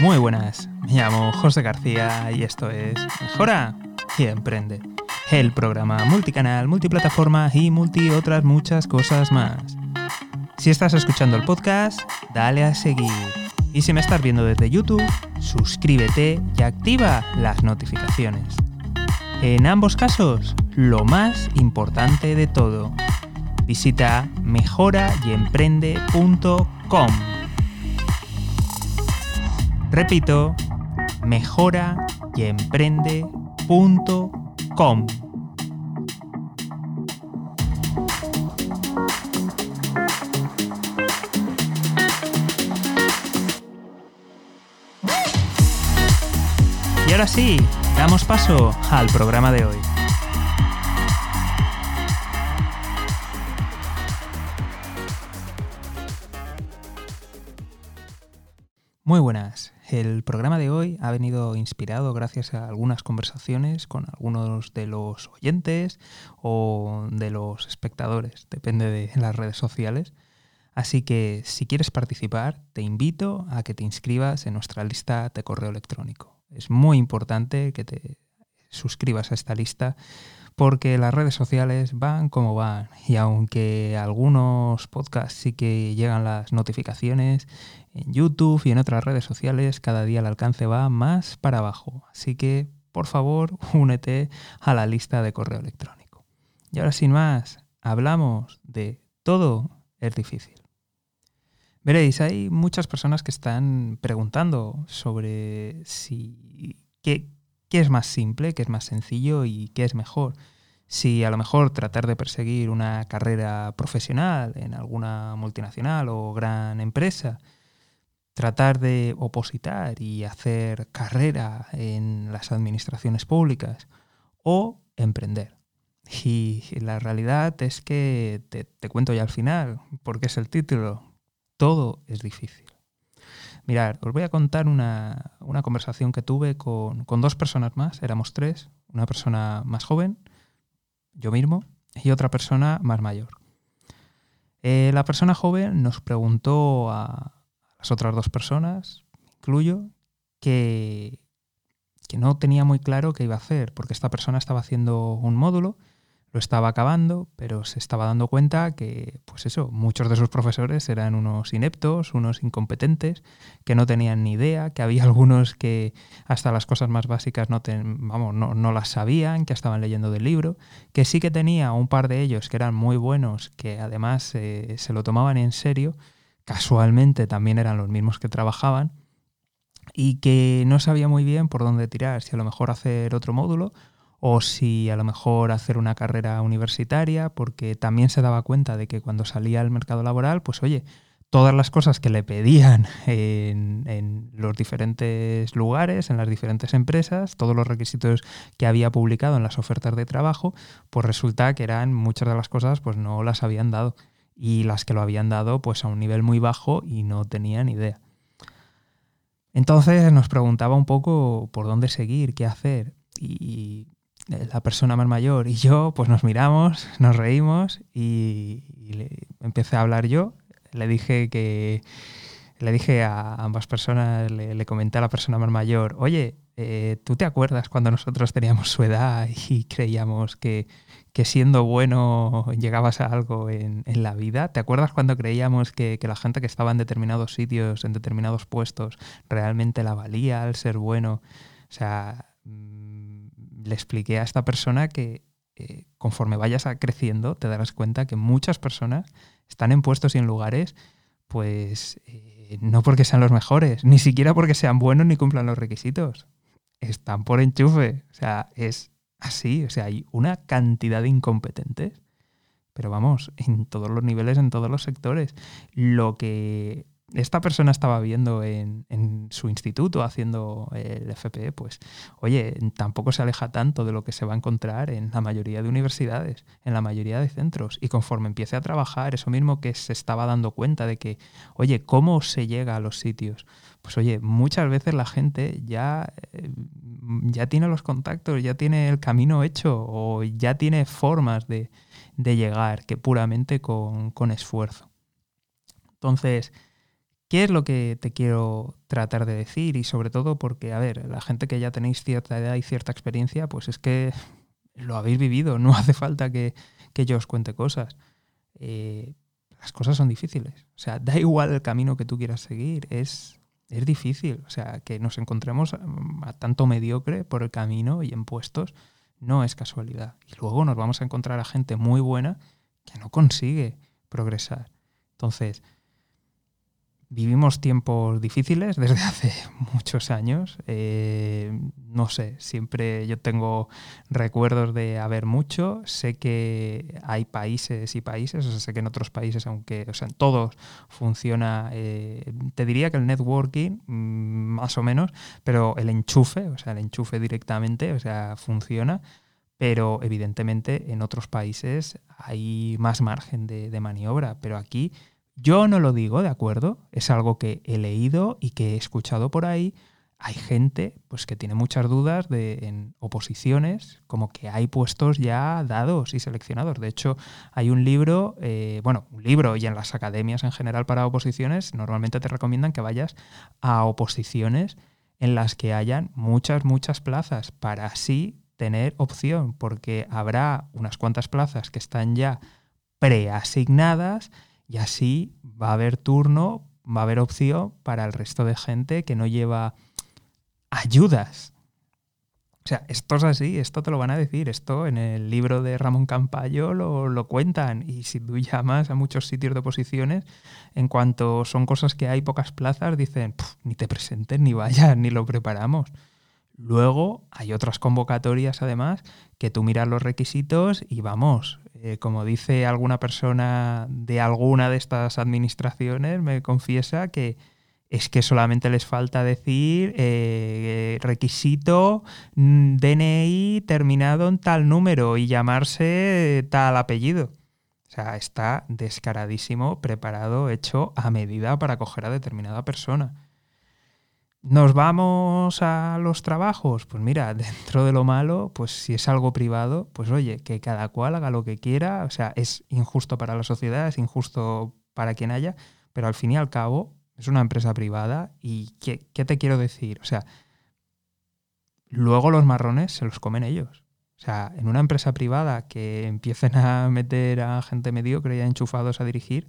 Muy buenas, me llamo José García y esto es Mejora y Emprende, el programa multicanal, multiplataforma y multi otras muchas cosas más. Si estás escuchando el podcast, dale a seguir. Y si me estás viendo desde YouTube, suscríbete y activa las notificaciones. En ambos casos, lo más importante de todo, visita mejorayemprende.com. Repito, mejorayemprende.com. Y ahora sí, damos paso al programa de hoy. Muy buenas. El programa de hoy ha venido inspirado gracias a algunas conversaciones con algunos de los oyentes o de los espectadores, depende de las redes sociales. Así que si quieres participar, te invito a que te inscribas en nuestra lista de correo electrónico. Es muy importante que te suscribas a esta lista porque las redes sociales van como van y aunque algunos podcasts sí que llegan las notificaciones en YouTube y en otras redes sociales, cada día el alcance va más para abajo. Así que, por favor, únete a la lista de correo electrónico. Y ahora sin más, hablamos de todo es difícil. Veréis, hay muchas personas que están preguntando sobre si qué, qué es más simple, qué es más sencillo y qué es mejor. Si a lo mejor tratar de perseguir una carrera profesional en alguna multinacional o gran empresa, tratar de opositar y hacer carrera en las administraciones públicas o emprender. Y la realidad es que te, cuento ya al final, porque es el título, todo es difícil. Mirad, os voy a contar una, conversación que tuve con, dos personas más, éramos tres, una persona más joven, yo mismo, y otra persona más mayor. Eh, la persona joven nos preguntó a, las otras dos personas, incluyo, que, que no tenía muy claro qué iba a hacer, porque esta persona estaba haciendo un módulo lo estaba acabando, pero se estaba dando cuenta que, pues eso, muchos de sus profesores eran unos ineptos, unos incompetentes, que no tenían ni idea, que había algunos que hasta las cosas más básicas no, vamos, no, las sabían, que estaban leyendo del libro, que sí que tenía un par de ellos que eran muy buenos, que además eh, se lo tomaban en serio, casualmente también eran los mismos que trabajaban, y que no sabía muy bien por dónde tirar, si a lo mejor hacer otro módulo o si a lo mejor hacer una carrera universitaria, porque también se daba cuenta de que cuando salía al mercado laboral, pues oye, todas las cosas que le pedían en, los diferentes lugares, en las diferentes empresas, todos los requisitos que había publicado en las ofertas de trabajo, pues resulta que eran muchas de las cosas pues no las habían dado y las que lo habían dado pues a un nivel muy bajo y no tenían idea. Entonces nos preguntaba un poco por dónde seguir, qué hacer y la persona más mayor y yo, pues nos miramos, nos reímos y, le, empecé a hablar yo. Le dije que le dije a ambas personas, le, comenté a la persona más mayor, oye, eh, ¿tú te acuerdas cuando nosotros teníamos su edad y creíamos que, que siendo bueno llegabas a algo en, la vida? ¿Te acuerdas cuando creíamos que, la gente que estaba en determinados sitios, en determinados puestos, realmente la valía al ser bueno? O sea, le expliqué a esta persona que eh, conforme vayas creciendo te darás cuenta que muchas personas están en puestos y en lugares pues eh, no porque sean los mejores, ni siquiera porque sean buenos ni cumplan los requisitos. Están por enchufe. O sea, es así. O sea, hay una cantidad de incompetentes. Pero vamos, en todos los niveles, en todos los sectores. Lo que esta persona estaba viendo en, su instituto haciendo el FP, pues oye, tampoco se aleja tanto de lo que se va a encontrar en la mayoría de universidades, en la mayoría de centros. Y conforme empiece a trabajar, eso mismo que se estaba dando cuenta de que, oye, ¿cómo se llega a los sitios? Pues oye, muchas veces la gente ya, eh, ya tiene los contactos, ya tiene el camino hecho o ya tiene formas de, llegar que puramente con, con esfuerzo. Entonces, ¿Qué es lo que te quiero tratar de decir? Y sobre todo porque, a ver, la gente que ya tenéis cierta edad y cierta experiencia, pues es que lo habéis vivido, no hace falta que, yo os cuente cosas. Eh, las cosas son difíciles. O sea, da igual el camino que tú quieras seguir, es, es difícil. O sea, que nos encontremos a, tanto mediocre por el camino y en puestos no es casualidad. Y luego nos vamos a encontrar a gente muy buena que no consigue progresar. Entonces, Vivimos tiempos difíciles desde hace muchos años. Eh, no sé, siempre yo tengo recuerdos de haber mucho. Sé que hay países y países, o sea, sé que en otros países, aunque, o sea, en todos funciona, eh, te diría que el networking, mm, más o menos, pero el enchufe, o sea, el enchufe directamente, o sea, funciona pero evidentemente en otros países hay más margen de, de, maniobra, pero aquí yo no lo digo, ¿de acuerdo? Es algo que he leído y que he escuchado por ahí. Hay gente pues, que tiene muchas dudas de, en oposiciones, como que hay puestos ya dados y seleccionados. De hecho, hay un libro, eh, bueno, un libro y en las academias en general para oposiciones, normalmente te recomiendan que vayas a oposiciones en las que hayan muchas, muchas plazas para así tener opción, porque habrá unas cuantas plazas que están ya preasignadas y así va a haber turno, va a haber opción para el resto de gente que no lleva ayudas. O sea, esto es así, esto te lo van a decir, esto en el libro de Ramón Campayo lo, lo cuentan y si tú llamas a muchos sitios de oposiciones, en cuanto son cosas que hay pocas plazas, dicen, ni te presentes, ni vayas, ni lo preparamos. Luego hay otras convocatorias además que tú miras los requisitos y vamos, eh, como dice alguna persona de alguna de estas administraciones, me confiesa que es que solamente les falta decir eh, requisito mm, DNI terminado en tal número y llamarse tal apellido. O sea, está descaradísimo, preparado, hecho a medida para coger a determinada persona. ¿Nos vamos a los trabajos? Pues mira, dentro de lo malo, pues si es algo privado, pues oye, que cada cual haga lo que quiera, o sea, es injusto para la sociedad, es injusto para quien haya, pero al fin y al cabo es una empresa privada y ¿qué, qué te quiero decir? O sea, luego los marrones se los comen ellos. O sea, en una empresa privada que empiecen a meter a gente mediocre y enchufados a dirigir,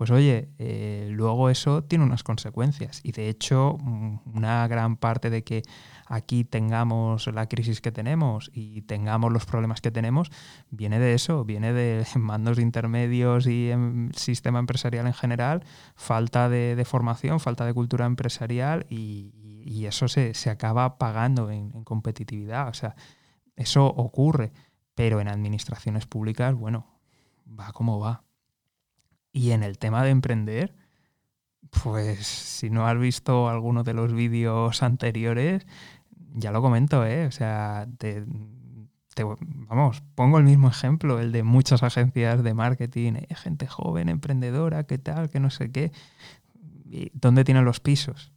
pues oye, eh, luego eso tiene unas consecuencias. Y de hecho, mm, una gran parte de que aquí tengamos la crisis que tenemos y tengamos los problemas que tenemos, viene de eso, viene de mandos intermedios y en sistema empresarial en general, falta de, formación, falta de cultura empresarial y, eso se, acaba pagando en, en competitividad. O sea, eso ocurre, pero en administraciones públicas, bueno, va como va. Y en el tema de emprender, pues si no has visto alguno de los vídeos anteriores, ya lo comento, ¿eh? O sea, te, vamos, pongo el mismo ejemplo, el de muchas agencias de marketing, ¿eh? gente joven, emprendedora, qué tal, que no sé qué. ¿Dónde tienen los pisos?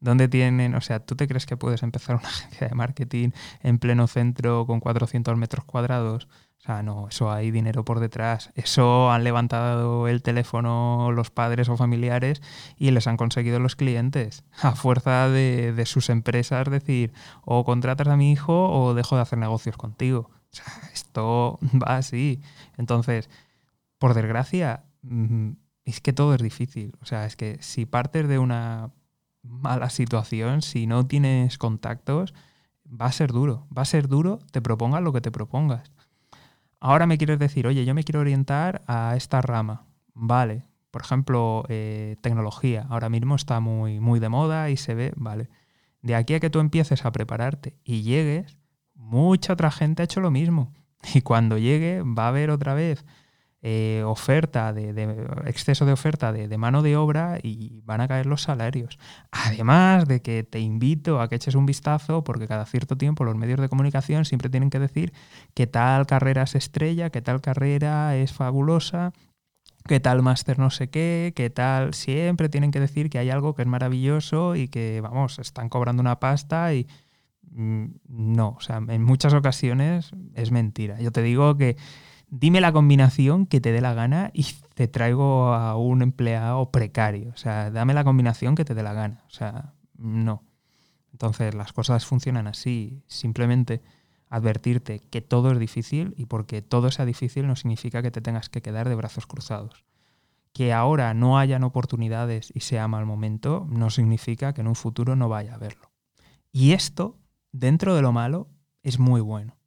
¿Dónde tienen? O sea, ¿tú te crees que puedes empezar una agencia de marketing en pleno centro con 400 metros cuadrados? O sea, no, eso hay dinero por detrás. Eso han levantado el teléfono los padres o familiares y les han conseguido los clientes. A fuerza de, de sus empresas decir, o contratas a mi hijo o dejo de hacer negocios contigo. O sea, esto va así. Entonces, por desgracia, mm, es que todo es difícil. O sea, es que si partes de una mala situación, si no tienes contactos, va a ser duro. Va a ser duro, te propongas lo que te propongas. Ahora me quieres decir, oye, yo me quiero orientar a esta rama. Vale. Por ejemplo, eh, tecnología. Ahora mismo está muy, muy de moda y se ve, vale. De aquí a que tú empieces a prepararte y llegues, mucha otra gente ha hecho lo mismo. Y cuando llegue va a haber otra vez eh, oferta, de, exceso de oferta de, mano de obra y van a caer los salarios. Además de que te invito a que eches un vistazo, porque cada cierto tiempo los medios de comunicación siempre tienen que decir que tal carrera es estrella, que tal carrera es fabulosa, que tal máster no sé qué, que tal, siempre tienen que decir que hay algo que es maravilloso y que, vamos, están cobrando una pasta y mm, no, o sea, en muchas ocasiones es mentira. Yo te digo que dime la combinación que te dé la gana y te traigo a un empleado precario. O sea, dame la combinación que te dé la gana. O sea, no. Entonces, las cosas funcionan así. Simplemente advertirte que todo es difícil y porque todo sea difícil no significa que te tengas que quedar de brazos cruzados. Que ahora no hayan oportunidades y sea mal momento no significa que en un futuro no vaya a haberlo. Y esto, dentro de lo malo, es muy bueno.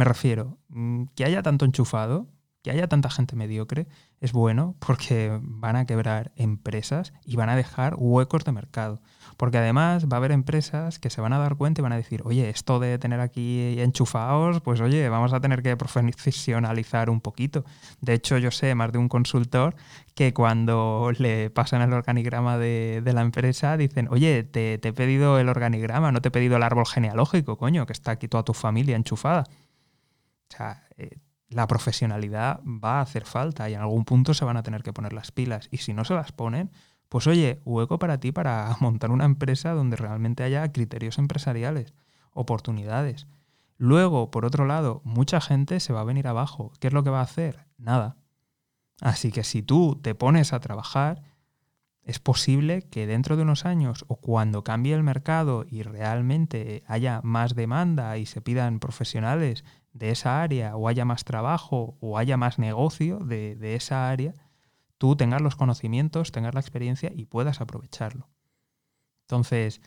Me refiero, mm, que haya tanto enchufado, que haya tanta gente mediocre, es bueno porque van a quebrar empresas y van a dejar huecos de mercado. Porque además va a haber empresas que se van a dar cuenta y van a decir, oye, esto de tener aquí enchufados, pues oye, vamos a tener que profesionalizar un poquito. De hecho, yo sé más de un consultor que cuando le pasan el organigrama de, la empresa dicen, oye, te, te, he pedido el organigrama, no te he pedido el árbol genealógico, coño, que está aquí toda tu familia enchufada. O sea, eh, la profesionalidad va a hacer falta y en algún punto se van a tener que poner las pilas. Y si no se las ponen, pues oye, hueco para ti para montar una empresa donde realmente haya criterios empresariales, oportunidades. Luego, por otro lado, mucha gente se va a venir abajo. ¿Qué es lo que va a hacer? Nada. Así que si tú te pones a trabajar, es posible que dentro de unos años o cuando cambie el mercado y realmente haya más demanda y se pidan profesionales de esa área o haya más trabajo o haya más negocio de, de esa área, tú tengas los conocimientos, tengas la experiencia y puedas aprovecharlo. Entonces,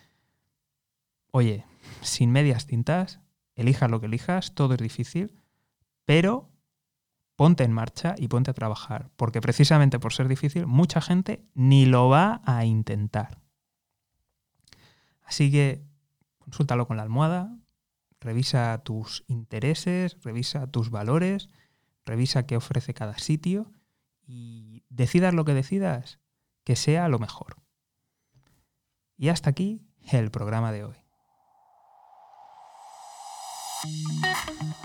oye, sin medias tintas, elijas lo que elijas, todo es difícil, pero ponte en marcha y ponte a trabajar, porque precisamente por ser difícil, mucha gente ni lo va a intentar. Así que consúltalo con la almohada, revisa tus intereses, revisa tus valores, revisa qué ofrece cada sitio y decidas lo que decidas, que sea lo mejor. Y hasta aquí el programa de hoy.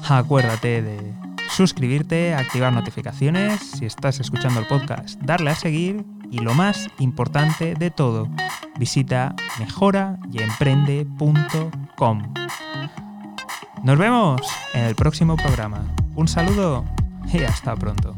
Acuérdate de suscribirte, activar notificaciones, si estás escuchando el podcast, darle a seguir y lo más importante de todo, visita mejorayemprende.com. Nos vemos en el próximo programa. Un saludo y hasta pronto.